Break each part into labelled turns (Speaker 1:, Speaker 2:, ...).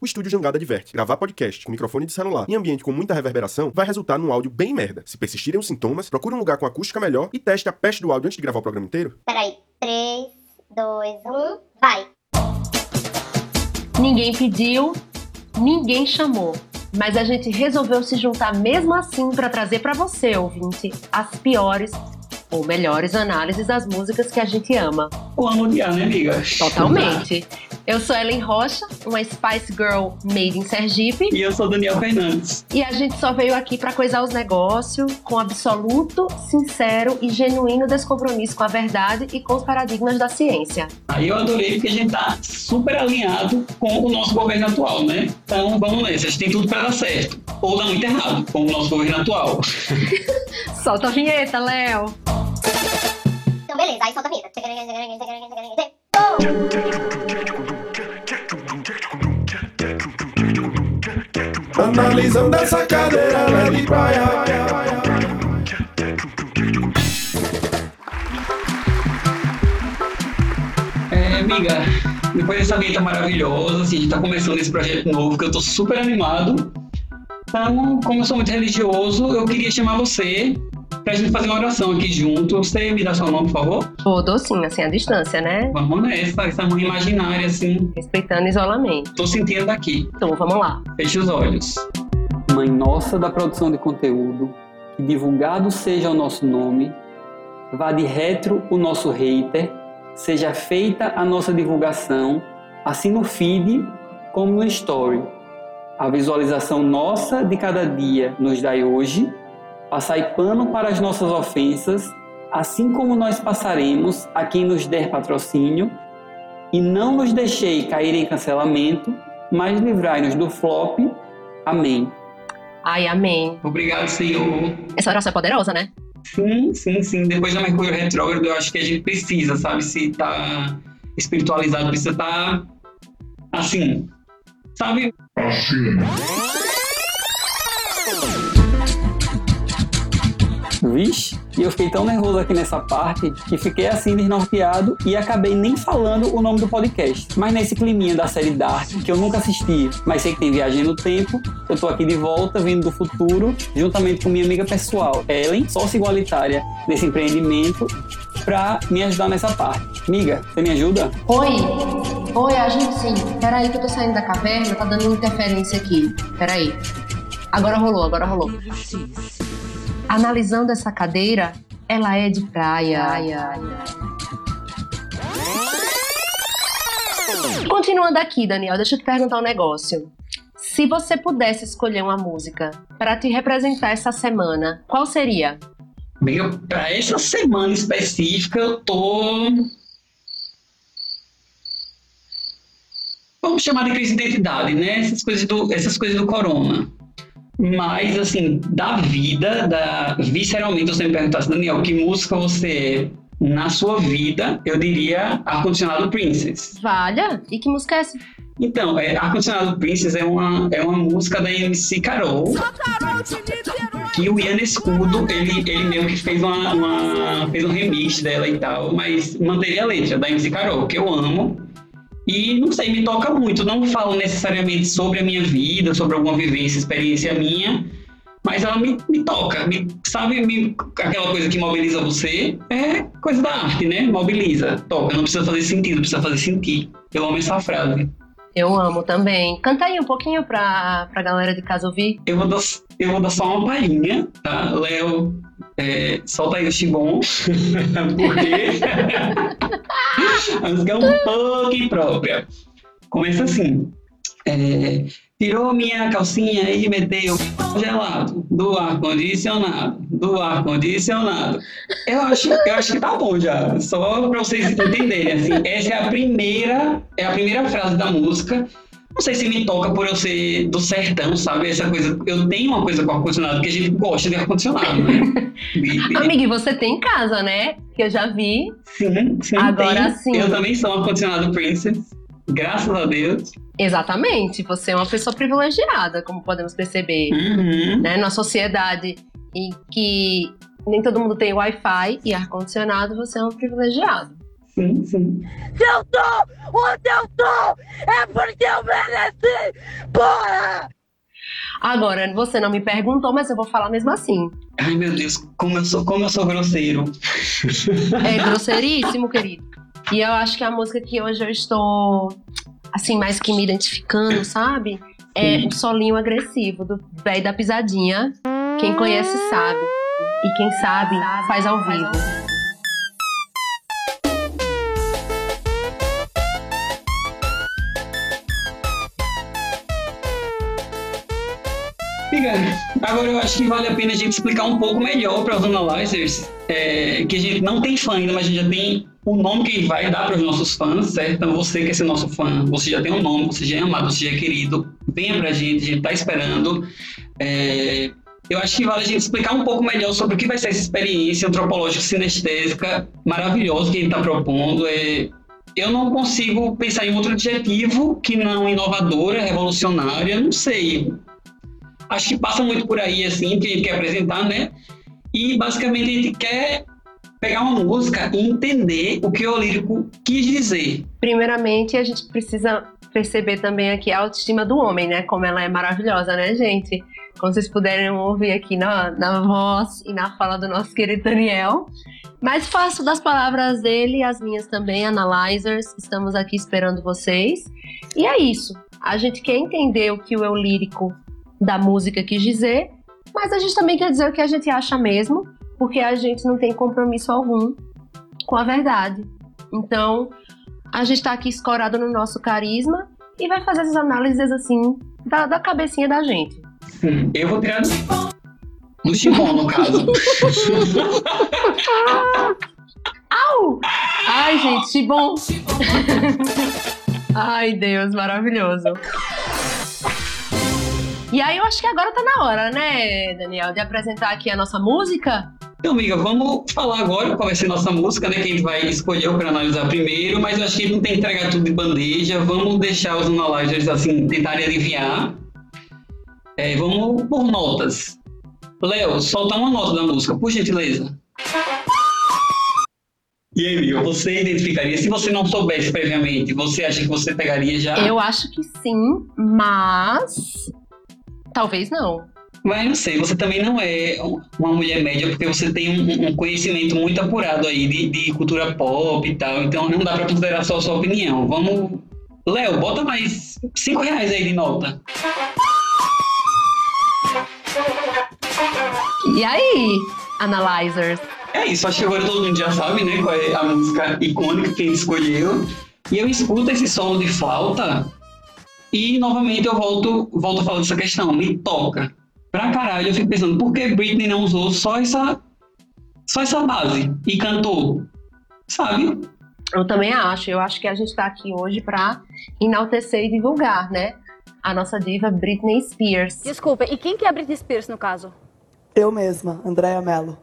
Speaker 1: O estúdio Jangada adverte: gravar podcast com microfone de celular em ambiente com muita reverberação vai resultar num áudio bem merda. Se persistirem os sintomas, procure um lugar com acústica melhor e teste a peste do áudio antes de gravar o programa inteiro.
Speaker 2: Peraí. 3, 2, 1, vai!
Speaker 3: Ninguém pediu, ninguém chamou. Mas a gente resolveu se juntar mesmo assim para trazer para você, ouvinte, as piores ou melhores análises das músicas que a gente ama.
Speaker 4: O amo odiar, né, amiga?
Speaker 3: Totalmente. Eu sou Ellen Rocha, uma Spice Girl made in Sergipe.
Speaker 4: E eu sou Daniel Fernandes.
Speaker 3: E a gente só veio aqui para coisar os negócios com absoluto, sincero e genuíno descompromisso com a verdade e com os paradigmas da ciência.
Speaker 4: Aí eu adorei porque a gente tá super alinhado com o nosso governo atual, né? Então vamos nessa, a gente tem tudo para dar certo. Ou dar muito errado, com o nosso governo atual.
Speaker 3: Solta a vinheta, Léo.
Speaker 2: Então, beleza, aí solta a vinheta.
Speaker 1: Analisando essa cadeira, de praia.
Speaker 4: É, amiga, depois dessa vinheta maravilhosa, assim, a gente tá começando esse projeto novo que eu tô super animado. Então, como eu sou muito religioso, eu queria chamar você pra gente fazer uma oração aqui junto. Você me dá seu nome, por favor?
Speaker 3: Pô, docinho, assim, a distância, né?
Speaker 4: Vamos nessa, essa mão imaginária, assim.
Speaker 3: Respeitando o isolamento.
Speaker 4: Tô sentindo daqui.
Speaker 3: Então, vamos lá.
Speaker 4: Feche os olhos. Mãe nossa da produção de conteúdo, que divulgado seja o nosso nome, vá de retro o nosso hater, seja feita a nossa divulgação, assim no feed como no story. A visualização nossa de cada dia nos dai hoje, passai pano para as nossas ofensas, assim como nós passaremos a quem nos der patrocínio, e não nos deixei cair em cancelamento, mas livrai-nos do flop. Amém.
Speaker 3: Ai, amém.
Speaker 4: Obrigado, Senhor.
Speaker 3: Essa oração é poderosa, né?
Speaker 4: Sim, sim, sim. Depois da Mercúrio retrógrado, eu acho que a gente precisa, sabe? Se tá espiritualizado, precisa estar assim, sabe? Vixe, e eu fiquei tão nervoso aqui nessa parte que fiquei assim desnorteado e acabei nem falando o nome do podcast. Mas nesse climinha da série Dark, que eu nunca assisti, mas sei que tem viagem no tempo, eu tô aqui de volta, vindo do futuro, juntamente com minha amiga pessoal, Ellen, sócia igualitária desse empreendimento, pra me ajudar nessa parte. Amiga, você me ajuda?
Speaker 3: Oi. Oi, a gente sim. Peraí que eu tô saindo da caverna, tá dando interferência aqui. Peraí. Agora rolou, agora rolou. Analisando essa cadeira, ela é de praia. Continuando aqui, Daniel, deixa eu te perguntar um negócio. Se você pudesse escolher uma música para te representar essa semana, qual seria?
Speaker 4: Amiga, pra essa semana específica, eu tô. Vamos chamar de crise de identidade, né? Essas coisas do, essas coisas do corona. Mas, assim, da vida, da, visceralmente, você me perguntasse, Daniel, que música você é na sua vida, eu diria Ar-Condicionado Princess.
Speaker 3: Valha? E que música é essa?
Speaker 4: Então, é, Ar-Condicionado Princess é uma, é uma música da MC Carol. Que o Ian Escudo, ele, ele mesmo que fez, uma, uma, fez um remix dela e tal, mas manteve a letra da MC Carol, que eu amo. E não sei, me toca muito. Não falo necessariamente sobre a minha vida, sobre alguma vivência, experiência minha, mas ela me, me toca. Me, sabe me, aquela coisa que mobiliza você? É coisa da arte, né? Mobiliza, toca. Não precisa fazer sentido, precisa fazer sentir. Eu amo essa frase.
Speaker 3: Eu amo também. Canta aí um pouquinho pra, pra galera de casa ouvir.
Speaker 4: Eu vou dar, eu vou dar só uma palhinha, tá? Léo, é, solta aí o Xibon, porque a música é um pouco imprópria. Começa assim. É, tirou minha calcinha e meteu gelado do ar-condicionado, do ar-condicionado. Eu acho, eu acho que tá bom já, só para vocês entenderem. Assim, essa é a primeira, é a primeira frase da música. Não sei se me toca por eu ser do sertão, sabe? Essa coisa. Eu tenho uma coisa com ar-condicionado, porque a gente gosta de ar-condicionado, né?
Speaker 3: Amiga, e você tem em casa, né? Que eu já vi.
Speaker 4: Sim, sim.
Speaker 3: Agora sim.
Speaker 4: Eu também sou um ar-condicionado Princess. Graças a Deus.
Speaker 3: Exatamente. Você é uma pessoa privilegiada, como podemos perceber.
Speaker 4: Uhum.
Speaker 3: Né? Na sociedade em que nem todo mundo tem Wi-Fi e ar-condicionado, você é um privilegiado.
Speaker 4: Sim, sim.
Speaker 5: Se eu tô onde eu tô, é porque eu mereci! Porra!
Speaker 3: Agora, você não me perguntou, mas eu vou falar mesmo assim.
Speaker 4: Ai, meu Deus, como eu sou, como eu sou grosseiro.
Speaker 3: É grosseiríssimo, querido. E eu acho que a música que hoje eu estou, assim, mais que me identificando, sabe? É
Speaker 4: Sim.
Speaker 3: o solinho agressivo do velho da pisadinha. Quem conhece sabe. E quem sabe, faz ao vivo.
Speaker 4: Fica. Agora eu acho que vale a pena a gente explicar um pouco melhor para os analyzers é, que a gente não tem fã ainda, mas a gente já tem o nome que vai dar para os nossos fãs, certo? Então você que é ser nosso fã, você já tem um nome, você já é amado, você já é querido, venha pra gente, a gente tá esperando. É, eu acho que vale a gente explicar um pouco melhor sobre o que vai ser essa experiência antropológica sinestésica maravilhosa que a gente está propondo. É, eu não consigo pensar em outro adjetivo que não inovadora, revolucionária, não sei. Acho que passa muito por aí, assim, que a gente quer apresentar, né? E basicamente a gente quer pegar uma música e entender o que o lírico quis dizer.
Speaker 3: Primeiramente, a gente precisa perceber também aqui a autoestima do homem, né? Como ela é maravilhosa, né, gente? Como vocês puderem ouvir aqui na, na voz e na fala do nosso querido Daniel. Mas faço das palavras dele as minhas também, analyzers. Estamos aqui esperando vocês. E é isso. A gente quer entender o que o eu lírico da música quis dizer, mas a gente também quer dizer o que a gente acha mesmo, porque a gente não tem compromisso algum com a verdade. Então, a gente tá aqui escorado no nosso carisma e vai fazer essas análises assim da, da cabecinha da gente.
Speaker 4: Eu vou tirar do, do chibom, no caso.
Speaker 3: Au! Ai, gente, bom! Ai, Deus, maravilhoso. E aí, eu acho que agora tá na hora, né, Daniel, de apresentar aqui a nossa música.
Speaker 4: Então, amiga, vamos falar agora qual vai ser nossa música, né? Que a gente vai escolher para analisar primeiro, mas eu acho que não tem que entregar tudo de bandeja. Vamos deixar os analyzers, assim, tentarem adivinhar. É, vamos por notas. Léo, solta uma nota da música, por gentileza. E aí, amiga, você identificaria? Se você não soubesse previamente, você acha que você pegaria já?
Speaker 3: Eu acho que sim, mas. Talvez não.
Speaker 4: Mas não sei, você também não é uma mulher média, porque você tem um, um conhecimento muito apurado aí de, de cultura pop e tal, então não dá pra considerar só a sua opinião. Vamos. Léo, bota mais 5 reais aí de nota.
Speaker 3: E aí, analyzers?
Speaker 4: É isso, acho que agora todo mundo já sabe, né, qual é a música icônica que gente escolheu. E eu escuto esse solo de flauta e novamente eu volto, volto a falar dessa questão, me toca. Pra caralho, eu fico pensando, por que Britney não usou só essa, só essa base e cantou? Sabe?
Speaker 3: Eu também acho. Eu acho que a gente tá aqui hoje pra enaltecer e divulgar, né? A nossa diva Britney Spears.
Speaker 6: Desculpa, e quem que é a Britney Spears no caso?
Speaker 7: Eu mesma, Andréa Mello.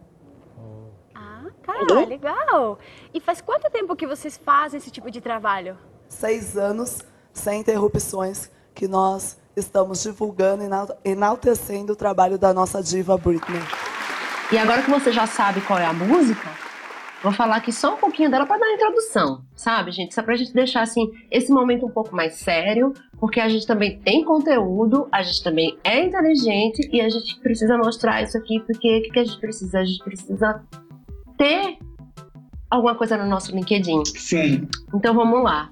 Speaker 6: Ah, cara, legal. E faz quanto tempo que vocês fazem esse tipo de trabalho?
Speaker 7: Seis anos sem interrupções que nós estamos divulgando e enal- enaltecendo o trabalho da nossa diva Britney.
Speaker 3: E agora que você já sabe qual é a música, vou falar aqui só um pouquinho dela pra dar a introdução, sabe, gente? Só pra gente deixar assim esse momento um pouco mais sério, porque a gente também tem conteúdo, a gente também é inteligente e a gente precisa mostrar isso aqui, porque o que, que a gente precisa? A gente precisa ter alguma coisa no nosso LinkedIn.
Speaker 4: Sim.
Speaker 3: Então vamos lá.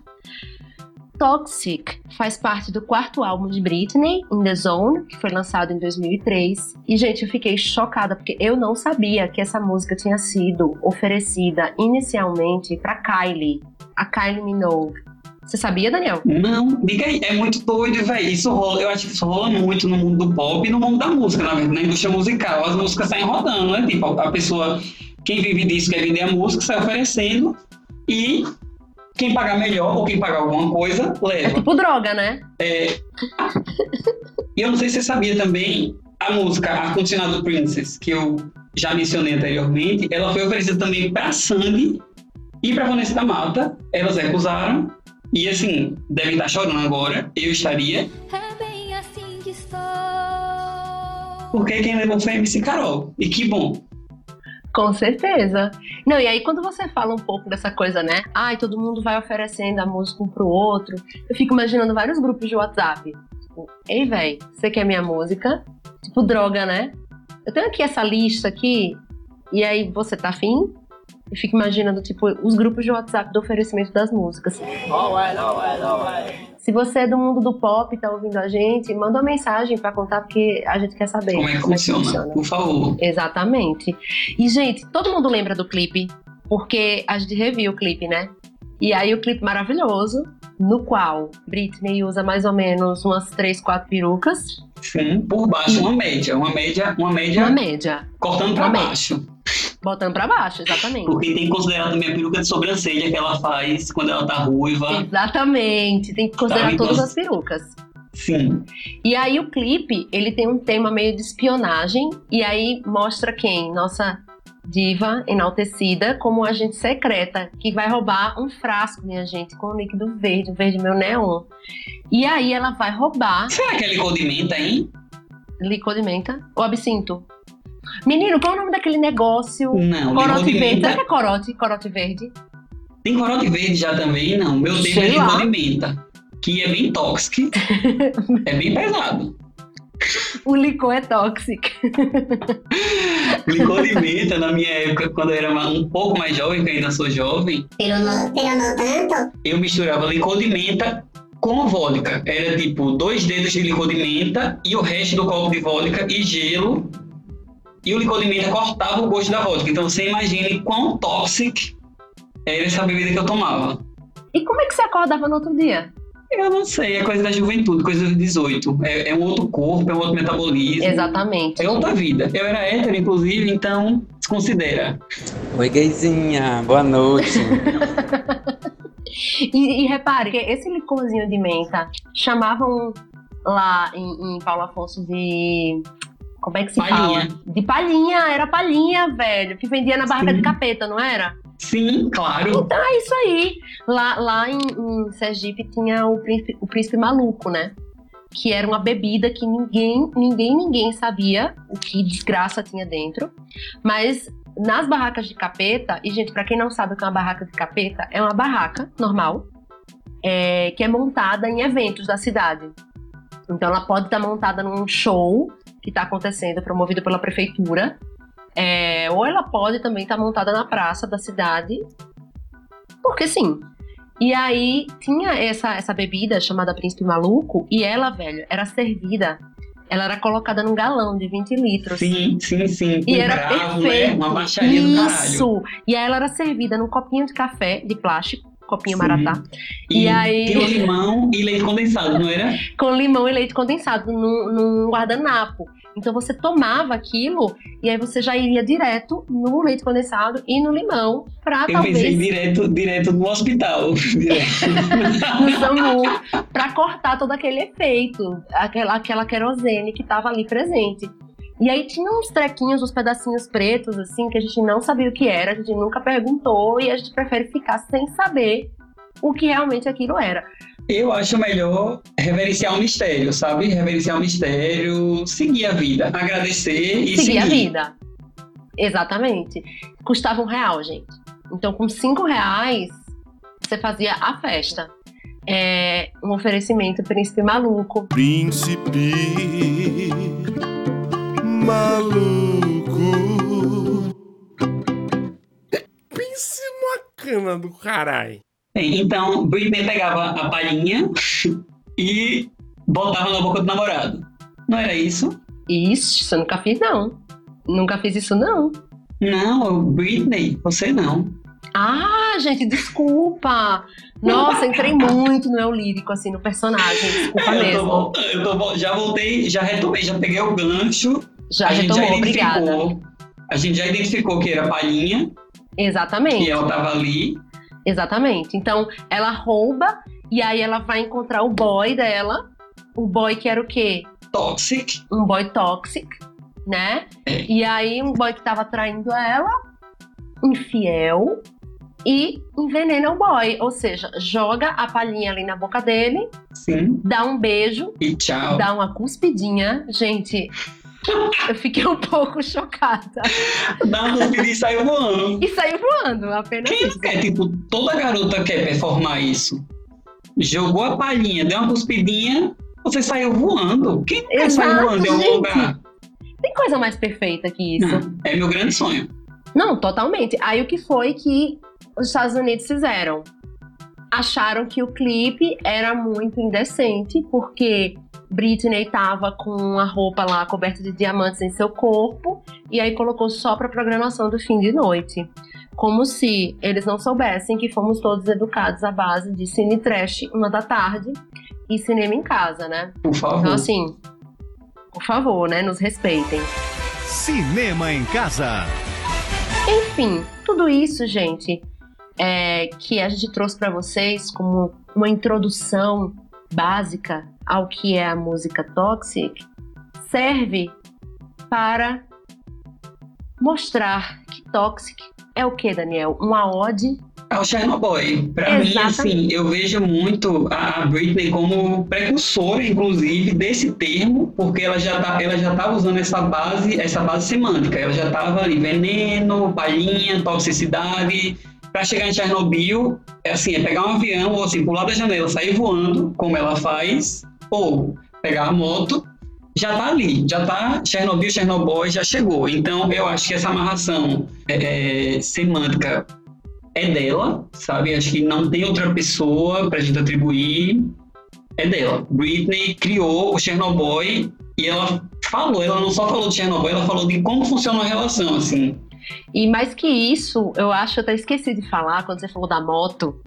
Speaker 3: Toxic faz parte do quarto álbum de Britney, In The Zone, que foi lançado em 2003. E, gente, eu fiquei chocada porque eu não sabia que essa música tinha sido oferecida inicialmente para Kylie, a Kylie Minogue. Você sabia, Daniel?
Speaker 4: Não, diga aí, é muito doido, velho. Isso rola, eu acho que isso rola muito no mundo do pop e no mundo da música, na verdade, na indústria musical. As músicas saem rodando, né? Tipo, a pessoa, quem vive disso quer vender a música, sai oferecendo e quem pagar melhor ou quem pagar alguma coisa,
Speaker 3: É
Speaker 4: leva.
Speaker 3: tipo droga, né?
Speaker 4: E eu não sei se você sabia também, a música A Condicionado Princess, que eu já mencionei anteriormente, ela foi oferecida também pra Sandy e pra Vanessa da Mata. Elas recusaram. E assim, devem estar chorando agora. Eu estaria.
Speaker 8: É bem assim que estou.
Speaker 4: Porque quem levou foi a MC Carol. E que bom.
Speaker 3: Com certeza. Não, e aí quando você fala um pouco dessa coisa, né? Ai, todo mundo vai oferecendo a música um pro outro. Eu fico imaginando vários grupos de WhatsApp. Tipo, ei, véi, você quer minha música? Tipo, droga, né? Eu tenho aqui essa lista aqui, e aí você tá afim? Eu fico imaginando, tipo, os grupos de WhatsApp do oferecimento das músicas. Se você é do mundo do pop e tá ouvindo a gente, manda uma mensagem pra contar, porque a gente quer saber.
Speaker 4: Como é que funciona? Por favor.
Speaker 3: Exatamente. E, gente, todo mundo lembra do clipe, porque a gente reviu o clipe, né? E aí o clipe maravilhoso, no qual Britney usa mais ou menos umas três, quatro perucas.
Speaker 4: Sim, por baixo, uma média. Uma média, uma média
Speaker 3: Uma média.
Speaker 4: cortando
Speaker 3: média.
Speaker 4: baixo.
Speaker 3: Botando pra baixo, exatamente.
Speaker 4: Porque tem que considerar também a peruca de sobrancelha que ela faz quando ela tá ruiva.
Speaker 3: Exatamente. Tem que considerar
Speaker 4: Tá, então-
Speaker 3: todas as perucas.
Speaker 4: Sim.
Speaker 3: E aí o clipe, ele tem um tema meio de espionagem, e aí mostra quem? Nossa diva enaltecida como agente secreta, que vai roubar um frasco, minha gente, com um líquido verde, um verde meio neon. E aí ela vai roubar
Speaker 4: Será que é licor de menta, hein?
Speaker 3: licor de menta ou absinto. Menino, qual é o nome daquele negócio?
Speaker 4: Não,
Speaker 3: Corote verde. Será que
Speaker 4: menta.
Speaker 3: é corote? Corote verde?
Speaker 4: Tem corote verde já também? Não. Meu tempo
Speaker 3: Sei
Speaker 4: é licor
Speaker 3: lá.
Speaker 4: de menta. Que é bem tóxico. é bem pesado.
Speaker 3: O licor é tóxico.
Speaker 4: Licor de menta, na minha época, quando eu era um pouco mais jovem, que eu ainda sou jovem,
Speaker 2: Pero no, pero no tanto.
Speaker 4: eu misturava licor de menta com vodka. Era tipo dois dedos de licor de menta e o resto do copo de vodka e gelo. E o licor de menta cortava o gosto da vodka. Então você imagine quão tóxico era essa bebida que eu tomava.
Speaker 3: E como é que você acordava no outro dia?
Speaker 4: Eu não sei, é coisa da juventude, coisa dos 18. É, é um outro corpo, é um outro metabolismo.
Speaker 3: Exatamente.
Speaker 4: É outra vida. Eu era hétero, inclusive, então desconsidera.
Speaker 9: Oi, gayzinha, boa noite.
Speaker 3: E, e repare que esse licorzinho de menta chamavam lá em, em Paulo Afonso de. Como é que se
Speaker 4: Palhinha.
Speaker 3: fala? De palhinha, era palhinha, velho, que vendia na barraca
Speaker 4: Sim.
Speaker 3: de capeta, não era?
Speaker 4: Sim, claro.
Speaker 3: Então é isso aí. Lá, lá em, em Sergipe tinha o príncipe, o príncipe maluco, né? Que era uma bebida que ninguém, ninguém, ninguém sabia o que desgraça tinha dentro. Mas nas barracas de capeta, e gente, pra quem não sabe o que é uma barraca de capeta, é uma barraca normal, é, que é montada em eventos da cidade. Então ela pode estar montada num show que está acontecendo, promovido pela prefeitura, é, ou ela pode também estar montada na praça da cidade, porque sim. E aí tinha essa, essa bebida chamada Príncipe Maluco, e ela, velho, era servida. Ela era colocada num galão de 20 litros.
Speaker 4: Sim, sim, sim.
Speaker 3: E era
Speaker 4: gravo,
Speaker 3: perfeito.
Speaker 4: Né? Uma baixaria do caralho.
Speaker 3: Isso! E aí ela era servida num copinho de café de plástico, copinho
Speaker 4: Sim.
Speaker 3: maratá,
Speaker 4: E,
Speaker 3: E aí-
Speaker 4: o limão e leite condensado, não era?
Speaker 3: com limão e leite condensado num, num guardanapo. Então você tomava aquilo e aí você já iria direto no leite condensado e no limão pra
Speaker 4: Eu pensei
Speaker 3: talvez
Speaker 4: direto, direto no hospital. Direto.
Speaker 3: no SAMU pra cortar todo aquele efeito, aquela, aquela querosene que tava ali presente. E aí tinha uns trequinhos, uns pedacinhos pretos, assim, que a gente não sabia o que era, a gente nunca perguntou e a gente prefere ficar sem saber o que realmente aquilo era.
Speaker 4: Eu acho melhor reverenciar o mistério, sabe? Reverenciar o mistério, seguir a vida, agradecer e
Speaker 3: seguir
Speaker 4: seguir.
Speaker 3: a vida. Exatamente. Custava um real, gente. Então, com cinco reais, você fazia a festa. É um oferecimento príncipe maluco.
Speaker 1: Príncipe maluco. Pense numa cana do caralho.
Speaker 4: Então, Britney pegava a palhinha e botava na boca do namorado. Não era isso?
Speaker 3: Isso, eu nunca fiz, não. Nunca fiz isso, não.
Speaker 4: Não, Britney, você não.
Speaker 3: Ah, gente, desculpa. Nossa, entrei muito no eu lírico, assim, no personagem. Desculpa
Speaker 4: eu tô
Speaker 3: mesmo.
Speaker 4: voltando, eu tô já voltei, já retomei, já peguei o gancho.
Speaker 3: Já
Speaker 4: a gente já
Speaker 3: obrigada.
Speaker 4: identificou. A gente já identificou que era palhinha,
Speaker 3: Exatamente.
Speaker 4: que ela tava ali.
Speaker 3: Exatamente. Então, ela rouba e aí ela vai encontrar o boy dela. O boy que era o quê?
Speaker 4: Toxic.
Speaker 3: Um boy toxic, né?
Speaker 4: É.
Speaker 3: E aí, um boy que tava traindo ela, infiel, e envenena o boy. Ou seja, joga a palhinha ali na boca dele,
Speaker 4: Sim.
Speaker 3: dá um beijo,
Speaker 4: E tchau.
Speaker 3: dá uma cuspidinha. Gente, Eu fiquei um pouco chocada.
Speaker 4: Dá uma cuspidinha e saiu voando.
Speaker 3: E saiu voando, apenas
Speaker 4: Quem
Speaker 3: isso.
Speaker 4: não quer? Tipo, toda garota quer performar isso. Jogou a palhinha, deu uma cuspidinha, você saiu voando. Quem não quer sair voando em algum lugar?
Speaker 3: Tem coisa mais perfeita que isso.
Speaker 4: É meu grande sonho.
Speaker 3: Não, totalmente. Aí o que foi que os Estados Unidos fizeram? Acharam que o clipe era muito indecente, porque Britney tava com a roupa lá coberta de diamantes em seu corpo, e aí colocou só pra programação do fim de noite. Como se eles não soubessem que fomos todos educados à base de cine trash uma da tarde e cinema em casa, né?
Speaker 4: Por favor.
Speaker 3: Então, assim, por favor, né? Nos respeitem.
Speaker 10: Cinema em casa.
Speaker 3: Enfim, tudo isso, gente, é, que a gente trouxe para vocês como uma introdução básica ao que é a música Toxic, serve para mostrar que Toxic é o que, Daniel? Uma ode
Speaker 4: É o Chernobyl. Pra mim, assim, eu vejo muito a Britney como precursora, inclusive, desse termo, porque ela já tá, ela já tava usando essa base, essa base semântica. Ela já tava ali, veneno, palhinha, toxicidade. Pra chegar em Chernobyl, é assim, é pegar um avião, ou assim, pular da janela, sair voando, como ela faz, ou pegar a moto, já tá ali, já tá Chernobyl, Chernobyl já chegou. Então, eu acho que essa amarração é, é, semântica é dela, sabe? Acho que não tem outra pessoa pra gente atribuir. É dela. Britney criou o Chernobyl e ela falou, ela não só falou de Chernobyl, ela falou de como funciona a relação, assim.
Speaker 3: E mais que isso, eu acho, eu até esqueci de falar quando você falou da moto.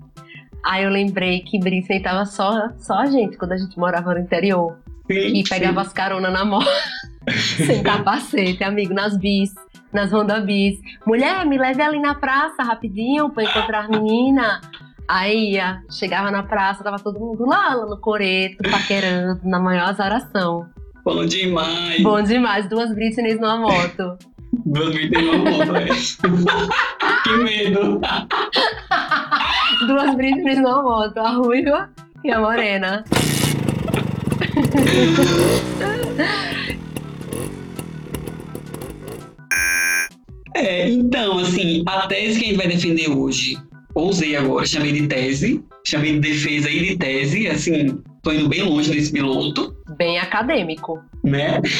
Speaker 3: Aí eu lembrei que Britney tava só, só a gente quando a gente morava no interior.
Speaker 4: Sim,
Speaker 3: que pegava as caronas na moto, sem capacete, amigo, nas bis, nas Honda bis. Mulher, me leve ali na praça rapidinho pra encontrar a menina. Aí ia, chegava na praça, tava todo mundo lá, lá no coreto, paquerando, na maior azaração.
Speaker 4: Bom demais.
Speaker 3: Bom demais, duas Britneys numa moto.
Speaker 4: Duas Britney numa moto, velho. que medo.
Speaker 3: Duas Britneys numa moto, a ruiva e a morena.
Speaker 4: É, então, assim, a tese que a gente vai defender hoje, ousei agora, chamei de tese, chamei de defesa e de tese, assim, tô indo bem longe desse piloto,
Speaker 3: Bem acadêmico.
Speaker 4: né?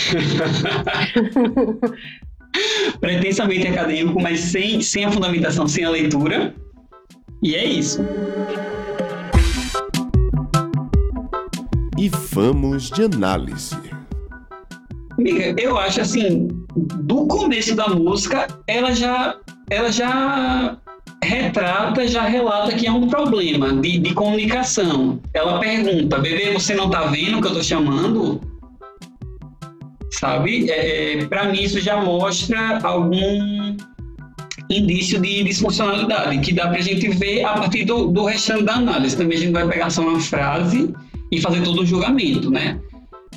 Speaker 4: Pretensamente acadêmico, mas sem, sem a fundamentação, sem a leitura. E é isso.
Speaker 1: E vamos de análise.
Speaker 4: Amiga, eu acho assim, do começo da música, ela já, ela já retrata, já relata que é um problema de, de comunicação. Ela pergunta, bebê, você não tá vendo o que eu tô chamando? Sabe? É, para mim isso já mostra algum indício de disfuncionalidade, que dá pra gente ver a partir do, do restante da análise. Também a gente vai pegar só uma frase e fazer todo o julgamento, né?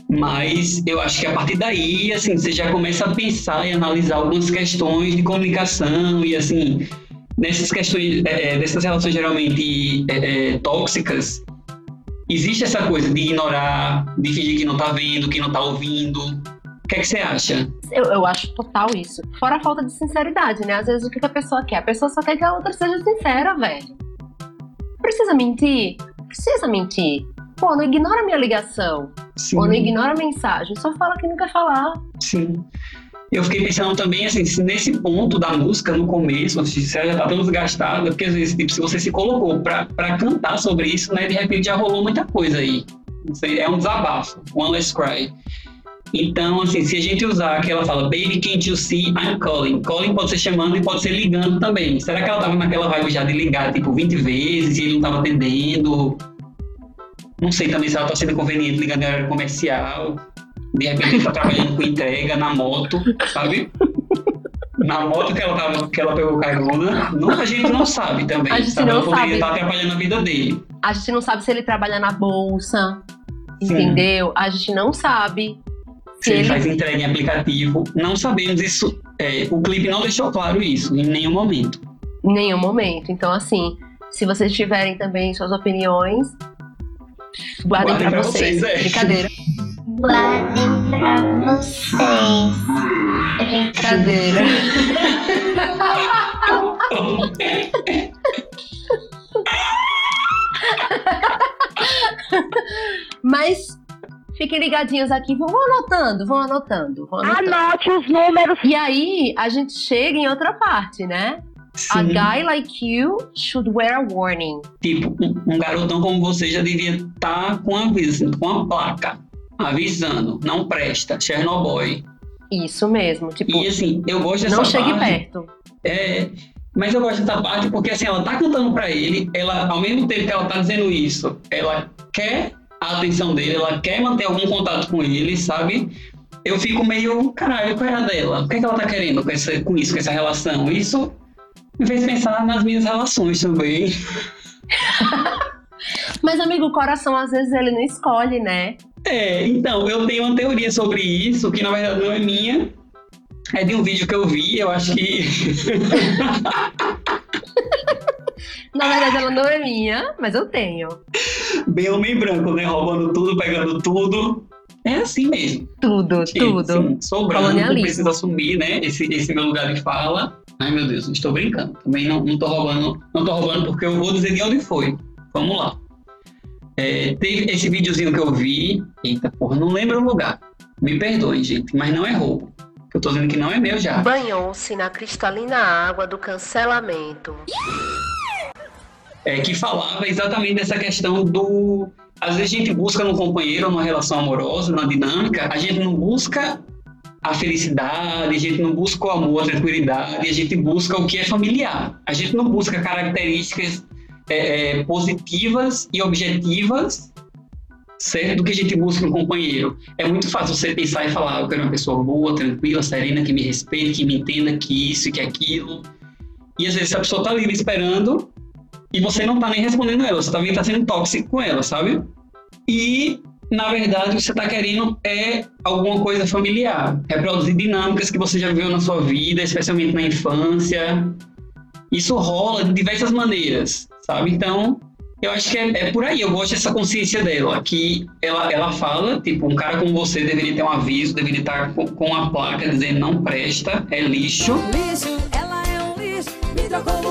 Speaker 4: Mas eu acho que a partir daí, assim, você já começa a pensar e analisar algumas questões de comunicação e, assim, nessas questões, é, dessas relações geralmente é, é, tóxicas, existe essa coisa de ignorar, de fingir que não tá vendo, que não tá ouvindo. O que é que você acha?
Speaker 3: Eu, eu acho total isso. Fora a falta de sinceridade, né? Às vezes o que que a pessoa quer? A pessoa só quer que a outra seja sincera, velho. Precisa mentir? Precisa mentir. Pô, não ignora a minha ligação.
Speaker 4: Sim.
Speaker 3: Ou não ignora a mensagem. Só fala que não quer falar.
Speaker 4: Sim. Eu fiquei pensando também, assim, se nesse ponto da música, no começo, se ela já tá tão desgastada, porque às vezes, tipo, se você se colocou pra, pra cantar sobre isso, né, de repente já rolou muita coisa aí. Sei, é um desabafo, one less cry. Então, assim, se a gente usar que ela fala, baby, can't you see, I'm calling. Calling pode ser chamando e pode ser ligando também. Será que ela tava naquela vibe já de ligar, tipo, 20 vezes e ele não tava atendendo? Não sei também se ela tá sendo conveniente ligando em horário comercial. De repente ele tá trabalhando com entrega na moto, sabe? Na moto que ela, tava, que ela pegou carona. Não, a gente não sabe também.
Speaker 3: A gente
Speaker 4: sabe?
Speaker 3: não
Speaker 4: ela poderia
Speaker 3: sabe.
Speaker 4: estar atrapalhando a vida dele.
Speaker 3: A gente não sabe se ele trabalha na bolsa.
Speaker 4: Sim.
Speaker 3: Entendeu? A gente não sabe
Speaker 4: Se ele faz entrega em aplicativo. Não sabemos isso. é, o clipe não deixou claro isso em nenhum momento.
Speaker 3: Em nenhum momento. Então, assim, se vocês tiverem também suas opiniões, guardem
Speaker 4: Guardem
Speaker 3: pra
Speaker 4: pra
Speaker 3: vocês.
Speaker 4: vocês, é.
Speaker 3: Brincadeira.
Speaker 2: Guardem pra vocês.
Speaker 3: Brincadeira. Mas fiquem ligadinhos aqui, vão anotando, vão anotando, vão anotando.
Speaker 5: Anote os números.
Speaker 3: E aí, a gente chega em outra parte, né? A
Speaker 4: Sim.
Speaker 3: guy like you should wear a warning.
Speaker 4: Tipo, um, um garotão como você já devia estar com aviso, com a placa avisando, não presta, Chernobyl.
Speaker 3: Isso mesmo, tipo,
Speaker 4: E assim, eu gosto dessa
Speaker 3: não chegue
Speaker 4: parte.
Speaker 3: perto.
Speaker 4: É, mas eu gosto dessa parte porque assim, ela tá cantando pra ele, ela, ao mesmo tempo que ela tá dizendo isso, ela quer a atenção dele, ela quer manter algum contato com ele, sabe? Eu fico meio, caralho, qual é a dela? O que, é que ela tá querendo com, essa, com isso, com essa relação? Isso me fez pensar nas minhas relações também.
Speaker 3: Mas, amigo, o coração às vezes ele não escolhe, né?
Speaker 4: É, então, eu tenho uma teoria sobre isso, que na verdade não é minha. É de um vídeo que eu vi, eu acho que.
Speaker 3: Na verdade, ela não é minha, mas eu tenho.
Speaker 4: Bem homem branco, né? Roubando tudo, pegando tudo. É assim mesmo.
Speaker 3: Tudo, tudo.
Speaker 4: sim. Sou branco, preciso assumir, né? Esse, esse meu lugar de fala. Ai, meu Deus, estou brincando. Também não, não tô roubando. Não tô roubando porque eu vou dizer de onde foi. Vamos lá. É, teve esse videozinho que eu vi. Eita, porra, não lembro o lugar. Me perdoem, gente, mas não é roubo. Eu tô dizendo que não é meu já.
Speaker 3: Banhou-se na cristalina água do cancelamento.
Speaker 4: É, que falava exatamente dessa questão do. Às vezes a gente busca no companheiro, numa relação amorosa, numa dinâmica, a gente não busca a felicidade, a gente não busca o amor, a tranquilidade, a gente busca o que é familiar. A gente não busca características é, é, positivas e objetivas, certo? Do que a gente busca no companheiro. É muito fácil você pensar e falar, "Ah, eu quero uma pessoa boa, tranquila, serena, que me respeite, que me entenda que isso que aquilo. E às vezes a pessoa tá ali esperando e você não tá nem respondendo ela, você também tá sendo tóxico com ela, sabe? E, na verdade, você tá querendo é alguma coisa familiar, reproduzir dinâmicas que você já viveu na sua vida, especialmente na infância. Isso rola de diversas maneiras, sabe? Então, eu acho que é, é por aí, eu gosto dessa consciência dela, que ela, ela fala, tipo, um cara como você deveria ter um aviso, deveria estar com, com a placa dizendo não presta, é lixo.
Speaker 5: Lixo, ela é um lixo, me trocou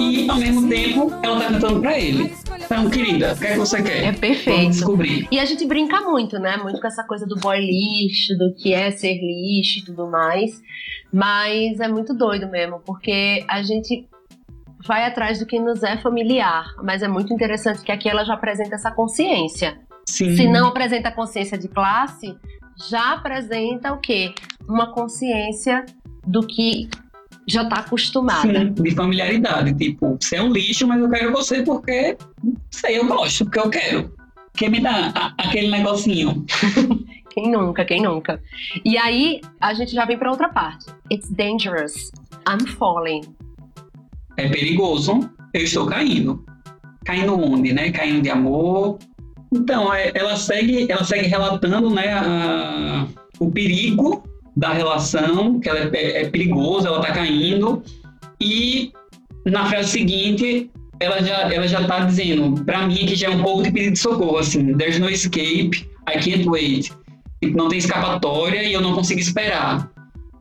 Speaker 5: E,
Speaker 4: ao mesmo tempo, ela tá cantando pra ele. Então, querida, o que é que você quer?
Speaker 3: É perfeito.
Speaker 4: Vamos descobrir.
Speaker 3: E a gente brinca muito, né? Muito com essa coisa do boy lixo, do que é ser lixo e tudo mais. Mas é muito doido mesmo, porque a gente vai atrás do que nos é familiar. Mas é muito interessante que aqui ela já apresenta essa consciência.
Speaker 4: Sim.
Speaker 3: Se não apresenta consciência de classe, já apresenta o quê? Uma consciência do que já tá acostumada.
Speaker 4: Sim, de familiaridade. Tipo, você é um lixo, mas eu quero você porque sei, eu gosto, porque eu quero. Quer me dar a- aquele negocinho.
Speaker 3: Quem nunca, quem nunca? E aí, a gente já vem pra outra parte. It's dangerous. I'm falling.
Speaker 4: É perigoso, eu estou caindo. Caindo onde, né? Caindo de amor. Então, é- ela segue, ela segue relatando, né, a- o perigo da relação, que ela é, é perigosa, ela tá caindo. E na frase seguinte, ela já, ela já tá dizendo, pra mim, que já é um pouco de pedido de socorro, assim, there's no escape, I can't wait. Tipo, não tem escapatória e eu não consigo esperar.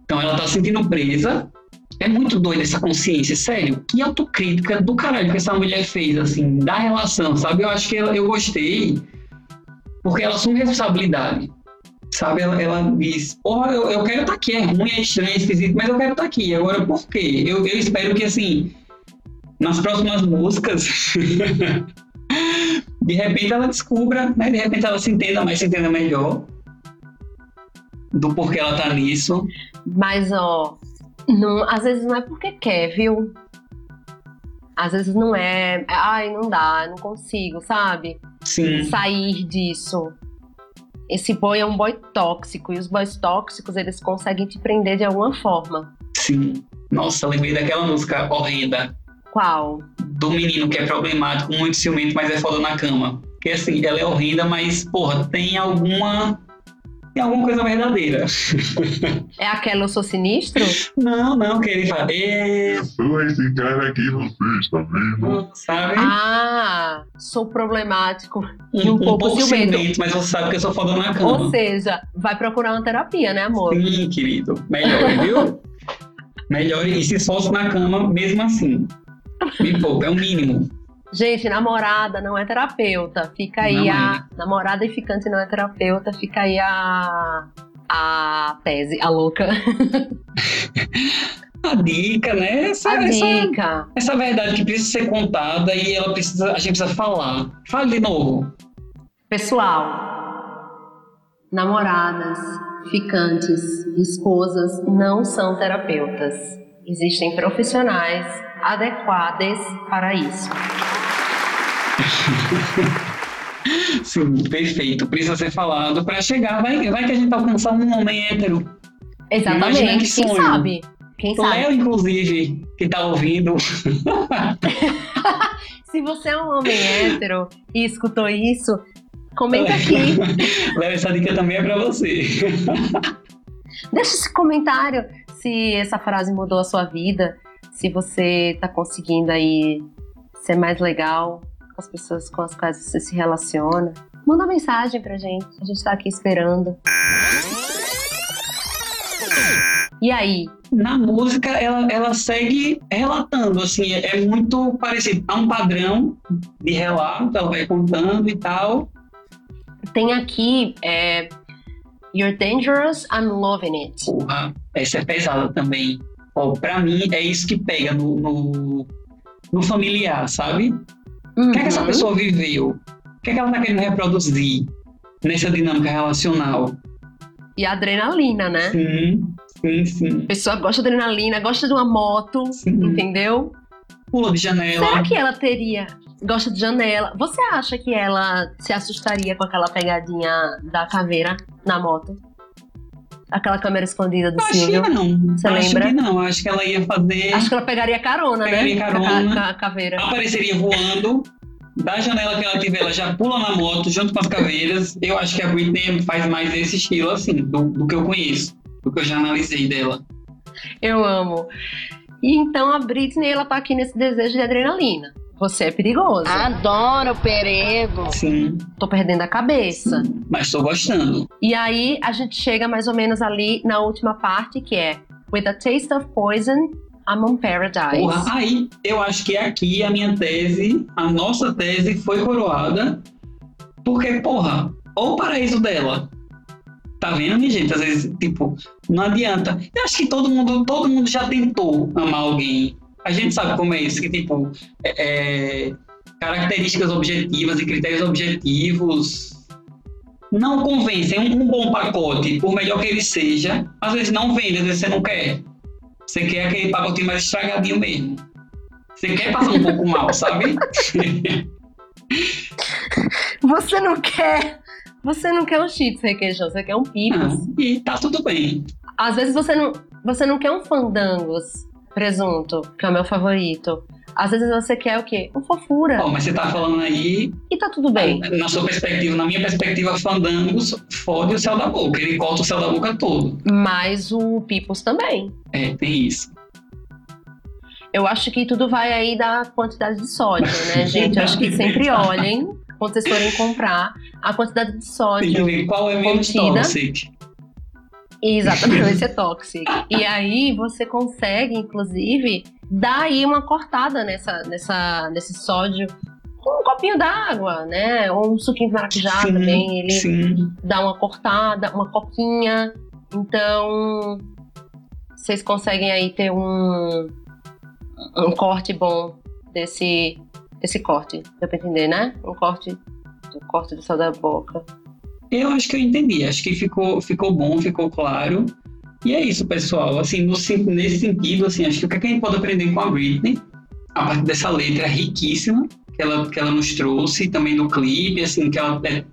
Speaker 4: Então ela tá se sentindo presa. É muito doida essa consciência, sério. Que autocrítica do caralho que essa mulher fez, assim, da relação, sabe? Eu acho que ela- eu gostei, porque ela assume responsabilidade. Sabe, ela, ela diz, porra, eu, eu quero estar aqui, é ruim, é estranho, é esquisito, mas eu quero estar aqui. Agora, por quê? Eu, eu espero que, assim, nas próximas músicas, de repente ela descubra, né? De repente ela se entenda mais, se entenda melhor do porquê ela tá nisso.
Speaker 3: Mas, ó, não, às vezes não é porque quer, viu? Às vezes não é. Ai, não dá, não consigo, sabe?
Speaker 4: Sim.
Speaker 3: Sair disso. Esse boy é um boy tóxico. E os boys tóxicos, eles conseguem te prender de alguma forma.
Speaker 4: Sim. Nossa, lembrei daquela música horrenda
Speaker 3: Qual?
Speaker 4: do menino que é problemático, muito ciumento, mas é foda na cama. Que assim, ela é horrenda, mas, porra, tem alguma tem alguma coisa verdadeira.
Speaker 3: É aquela eu sou sinistro?
Speaker 4: Não, não, que ele fala, "É",
Speaker 11: Sou esse cara que você está vendo.
Speaker 4: sabe?
Speaker 3: Ah, sou problemático e um, pouco, ciumento.
Speaker 4: ciumento, mas você sabe que eu sou foda na cama.
Speaker 3: Ou seja, vai procurar uma terapia, né, amor?
Speaker 4: Sim, querido. Melhore, viu? Melhore e se esforce na cama mesmo assim. Me poupa, é o mínimo.
Speaker 3: Gente, namorada não é terapeuta. Fica aí
Speaker 4: Não é.
Speaker 3: a. Namorada e ficante não é terapeuta. Fica aí a. A tese, a louca.
Speaker 4: A dica, né? Essa,
Speaker 3: A
Speaker 4: essa,
Speaker 3: dica.
Speaker 4: essa verdade que precisa ser contada e ela precisa, a gente precisa falar. Fale de novo.
Speaker 3: Pessoal, namoradas, ficantes, esposas não são terapeutas. Existem profissionais adequados para isso.
Speaker 4: Sim, perfeito. Precisa ser falado para chegar. Vai, vai que a gente alcançar um homem hétero. Imagina que
Speaker 3: Exatamente. Quem
Speaker 4: sonho.
Speaker 3: sabe? Quem
Speaker 4: O
Speaker 3: sabe?
Speaker 4: Léo, inclusive, que tá ouvindo.
Speaker 3: Se você é um homem hétero e escutou isso, comenta aqui.
Speaker 4: Léo, essa dica também é para você.
Speaker 3: Deixa esse comentário se essa frase mudou a sua vida, se você tá conseguindo aí ser mais legal com as pessoas com as quais você se relaciona. Manda uma mensagem pra gente, a gente tá aqui esperando. E aí?
Speaker 4: Na música, ela, ela segue relatando, assim, é, é muito parecido. Há um padrão de relato, ela vai contando e tal.
Speaker 3: Tem aqui é, You're dangerous, I'm loving it.
Speaker 4: Porra, essa é pesada também. Ó, pra mim, é isso que pega no, no, no familiar, sabe? O que é que essa
Speaker 3: Uhum.
Speaker 4: pessoa viveu? O que é que ela tá querendo reproduzir nessa dinâmica relacional?
Speaker 3: E a adrenalina, né?
Speaker 4: Sim, sim, sim.
Speaker 3: A pessoa gosta de adrenalina, gosta de uma moto, entendeu?
Speaker 4: Pula de janela.
Speaker 3: Será que ela teria. Gosta de janela? Você acha que ela se assustaria com aquela pegadinha da caveira na moto? Aquela câmera escondida do
Speaker 4: Acho que
Speaker 3: Silvio?
Speaker 4: não.
Speaker 3: Você
Speaker 4: Acho
Speaker 3: lembra?
Speaker 4: que não. Acho que ela ia fazer.
Speaker 3: Acho que ela pegaria carona,
Speaker 4: Pegaria
Speaker 3: né?
Speaker 4: carona.
Speaker 3: Com a caveira.
Speaker 4: apareceria voando. Da janela que ela tiver, ela já pula na moto junto com as caveiras. Eu acho que a Britney faz mais esse estilo, assim, do, do que eu conheço, do que eu já analisei dela.
Speaker 3: Eu amo. E então a Britney, ela tá aqui nesse desejo de adrenalina. Você é perigoso.
Speaker 12: Adoro perigo.
Speaker 4: Sim,
Speaker 3: Tô perdendo a cabeça.
Speaker 4: mas tô gostando.
Speaker 3: E aí a gente chega mais ou menos ali na última parte, que é With a taste of poison, I'm on paradise.
Speaker 4: Porra, aí eu acho que aqui a minha tese, a nossa tese foi coroada, porque, porra, olha o paraíso dela. Tá vendo, minha gente? Às vezes, tipo, não adianta. Eu acho que todo mundo, todo mundo já tentou amar alguém. A gente sabe como é isso, que, tipo, é, é, características objetivas e critérios objetivos não convencem. Um, um bom pacote, por melhor que ele seja, às vezes não vende, às vezes você não quer. Você quer aquele pacotinho mais estragadinho mesmo. Você quer passar um pouco mal, sabe?
Speaker 3: Você não quer. Você não quer um cheats requeijão, você quer um pipos.
Speaker 4: e tá tudo bem.
Speaker 3: Às vezes você não, você não quer um fandangos presunto, que é o meu favorito. Às vezes você quer o quê? Um fofura.
Speaker 4: Ó, mas você tá falando aí,
Speaker 3: E tá tudo bem.
Speaker 4: na sua perspectiva, na minha perspectiva, Fandangos fode o céu da boca. Ele corta o céu da boca todo.
Speaker 3: Mas o pipos também.
Speaker 4: É, tem isso.
Speaker 3: Eu acho que tudo vai aí da quantidade de sódio, né, gente? Eu acho que sempre olhem, quando vocês forem comprar, a quantidade de
Speaker 4: Tem que
Speaker 3: sódio
Speaker 4: ver qual é menos
Speaker 3: contida.
Speaker 4: tóxico.
Speaker 3: Exatamente, vai ser tóxico. E aí você consegue, inclusive, dar aí uma cortada nessa, nessa, nesse sódio com um copinho d'água, né? Ou um suquinho de maracujá
Speaker 4: Sim,
Speaker 3: também. Ele
Speaker 4: sim.
Speaker 3: dá uma cortada, uma coquinha. Então, vocês conseguem aí ter um, um corte bom desse, desse corte. Deu pra entender, né? Um corte, um corte do céu da boca.
Speaker 4: Eu acho que eu entendi. Acho que ficou, ficou bom, ficou claro. E é isso, pessoal. Assim, no, nesse sentido, assim, acho que o que, é que a gente pode aprender com a Britney, a partir dessa letra riquíssima que ela, que ela nos trouxe, também no clipe, assim, que ela é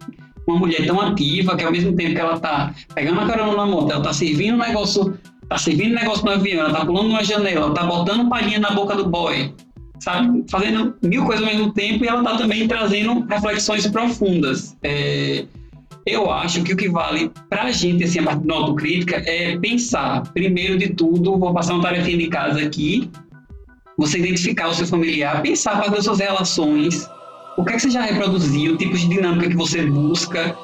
Speaker 4: uma mulher tão ativa, que ao mesmo tempo que ela tá pegando a carona na moto, ela tá servindo um negócio, tá servindo negócio no avião, ela tá pulando numa janela, ela tá botando palhinha na boca do boy, sabe? Fazendo mil coisas ao mesmo tempo e ela tá também trazendo reflexões profundas. É, Eu acho que o que vale pra gente, assim, a parte da autocrítica, é pensar, primeiro de tudo, vou passar uma tarefinha de casa aqui, você identificar o seu familiar, pensar quais as suas relações, o que é que você já reproduziu, tipos de dinâmica que você busca.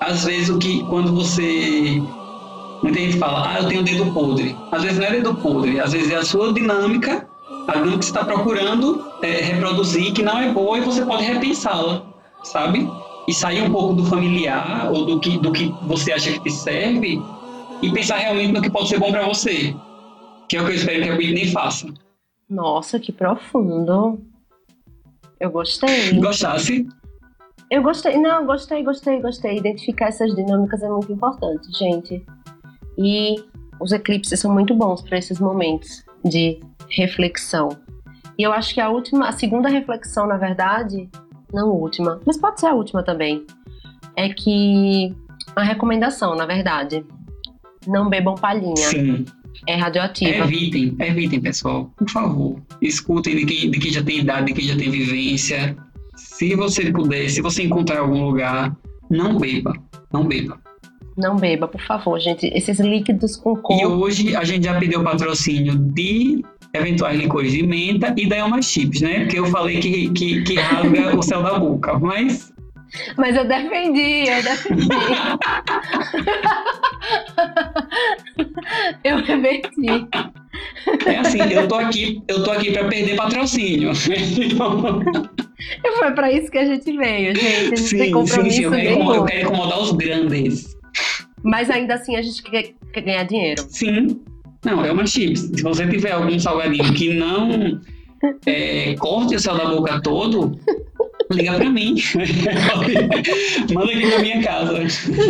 Speaker 4: Às vezes, o que, quando você. Muita gente fala, ah, eu tenho dedo podre. Às vezes não é dedo podre, às vezes é a sua dinâmica, a que você está procurando é, reproduzir, que não é boa e você pode repensá-la, sabe? E sair um pouco do familiar ou do que, do que você acha que te serve e pensar realmente no que pode ser bom para você. Que é o que eu espero que a Whitney faça.
Speaker 3: Nossa, que profundo. Eu gostei.
Speaker 4: Gostasse?
Speaker 3: Eu gostei, não, gostei, gostei, gostei. Identificar essas dinâmicas é muito importante, gente. E os eclipses são muito bons para esses momentos de reflexão. E eu acho que a última, a segunda reflexão, na verdade, não última, mas pode ser a última também, é que uma recomendação, na verdade, não bebam palhinha.
Speaker 4: Sim.
Speaker 3: É radioativa.
Speaker 4: Evitem, evitem, pessoal. Por favor. Escutem de quem, de quem já tem idade, de quem já tem vivência. Se você puder, se você encontrar algum lugar, não beba. Não beba.
Speaker 3: Não beba, por favor, gente. Esses líquidos com cor.
Speaker 4: E hoje a gente já pediu patrocínio de eventuais licores de menta e da Elma Chips, né? Porque eu falei que, que, que rasga o céu da boca, mas
Speaker 3: Mas eu defendi, eu defendi. eu reverti.
Speaker 4: é assim, eu tô aqui, eu tô aqui para perder patrocínio.
Speaker 3: Foi pra isso que a gente veio, gente. A gente tem
Speaker 4: sim,
Speaker 3: compromisso
Speaker 4: sim, sim, eu quero, incomodar, eu quero incomodar os grandes.
Speaker 3: Mas ainda assim a gente quer, quer ganhar dinheiro.
Speaker 4: Sim. Não, é uma chips. Se você tiver algum salgadinho que não é, corte o céu da boca todo, liga pra mim. Manda aqui pra minha casa.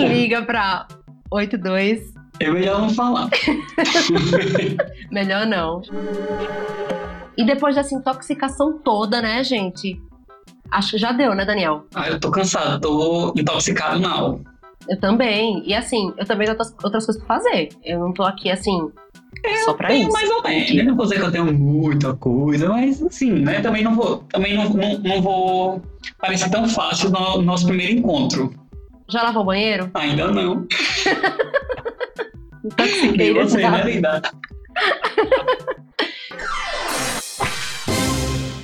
Speaker 3: Liga pra 82.
Speaker 4: É melhor não falar.
Speaker 3: Melhor não. E depois dessa intoxicação toda, né, gente? Acho que já deu, né, Daniel?
Speaker 4: Ah, eu tô cansado, tô intoxicado não.
Speaker 3: Eu também. E assim, eu também tenho outras, outras coisas pra fazer. Eu não tô aqui assim. Só pra
Speaker 4: tenho
Speaker 3: isso.
Speaker 4: mais ou menos. né? Não vou dizer que eu tenho muita coisa, mas assim, né? Também não vou, também não, não, não vou parecer tão fácil no nosso primeiro encontro.
Speaker 3: Já lavou o banheiro?
Speaker 4: Ainda não.
Speaker 3: Intoxiquei,
Speaker 4: você,
Speaker 3: né,
Speaker 4: linda?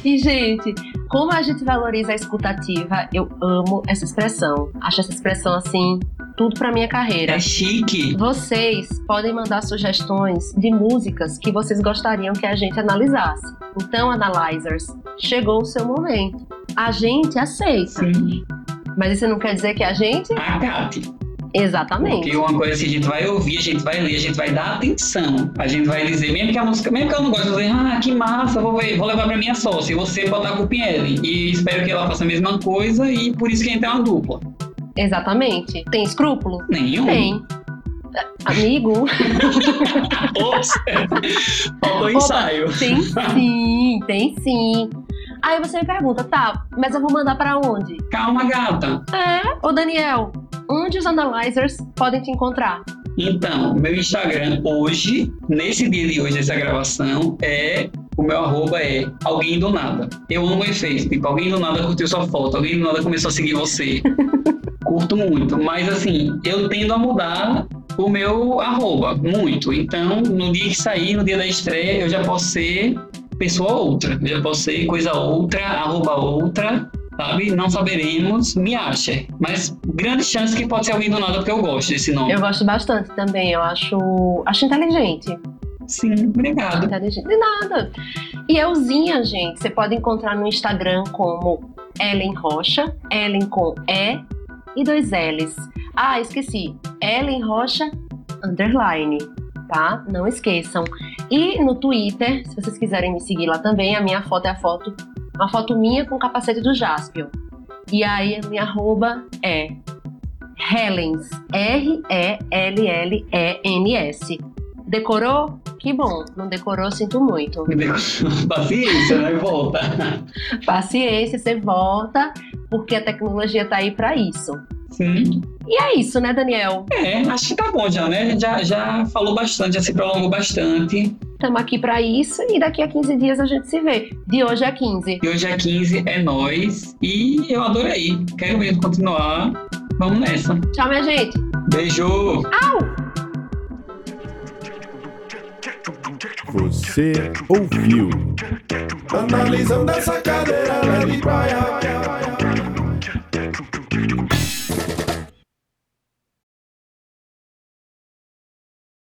Speaker 3: E, gente, como a gente valoriza a escutativa, eu amo essa expressão. Acho essa expressão, assim, tudo pra minha carreira.
Speaker 4: É chique.
Speaker 3: Vocês podem mandar sugestões de músicas que vocês gostariam que a gente analisasse. Então, analyzers, chegou o seu momento. A gente aceita.
Speaker 4: Sim.
Speaker 3: Mas isso não quer dizer que a gente.
Speaker 4: Acate.
Speaker 3: Exatamente.
Speaker 4: Porque uma coisa que a gente vai ouvir, a gente vai ler, a gente vai dar atenção. A gente vai dizer, mesmo que a música, mesmo que eu não goste, eu vou dizer, ah, que massa, vou, ver, vou levar pra minha sócia. E você botar com o Pinelli. E espero que ela faça a mesma coisa e por isso que a gente é uma dupla.
Speaker 3: Exatamente. Tem escrúpulo?
Speaker 4: Nenhum.
Speaker 3: Tem. Amigo.
Speaker 4: Faltou
Speaker 3: Opa,
Speaker 4: ensaio.
Speaker 3: Tem sim, tem sim. Aí você me pergunta, tá, mas eu vou mandar pra onde?
Speaker 4: Calma, gata.
Speaker 3: É, ô Daniel, onde os analyzers podem te encontrar?
Speaker 4: Então, meu Instagram hoje, nesse dia de hoje, nessa gravação, é. O meu arroba é alguém do nada. Eu amo efeito. Tipo, alguém do nada curtiu sua foto, alguém do nada começou a seguir você. Curto muito. Mas assim, eu tendo a mudar o meu arroba muito. Então, no dia que sair, no dia da estreia, eu já posso ser pessoa outra. Eu já posso ser coisa outra, arroba outra, sabe? Não saberemos, me acha. Mas grande chance que pode ser alguém do nada, porque eu gosto desse nome.
Speaker 3: Eu gosto bastante também, eu acho, acho inteligente.
Speaker 4: Sim, obrigado.
Speaker 3: Inteligente. De nada. E Elzinha, gente, você pode encontrar no Instagram como Ellen Rocha, Ellen com E e dois L's. Ah, esqueci. Ellen Rocha underline, tá? Não esqueçam. E no Twitter, se vocês quiserem me seguir lá também, a minha foto é a foto, uma foto minha com o capacete do Jaspion. E aí a minha arroba é Helens, R-E-L-L-E-N-S. Decorou? Que bom. Não decorou, sinto muito.
Speaker 4: Paciência, né? Volta.
Speaker 3: Paciência, você volta, porque a tecnologia tá aí para isso.
Speaker 4: Sim.
Speaker 3: E é isso, né, Daniel?
Speaker 4: É, acho que tá bom já, né? A gente Já, já falou bastante, já se prolongou bastante.
Speaker 3: Estamos aqui pra isso e daqui a 15 dias a gente se vê. De hoje a 15.
Speaker 4: E hoje é 15, é nós. E eu adorei. Quero mesmo continuar. Vamos nessa.
Speaker 3: Tchau, minha gente.
Speaker 4: Beijo!
Speaker 3: Au!
Speaker 1: Você ouviu? Analisando essa cadeira.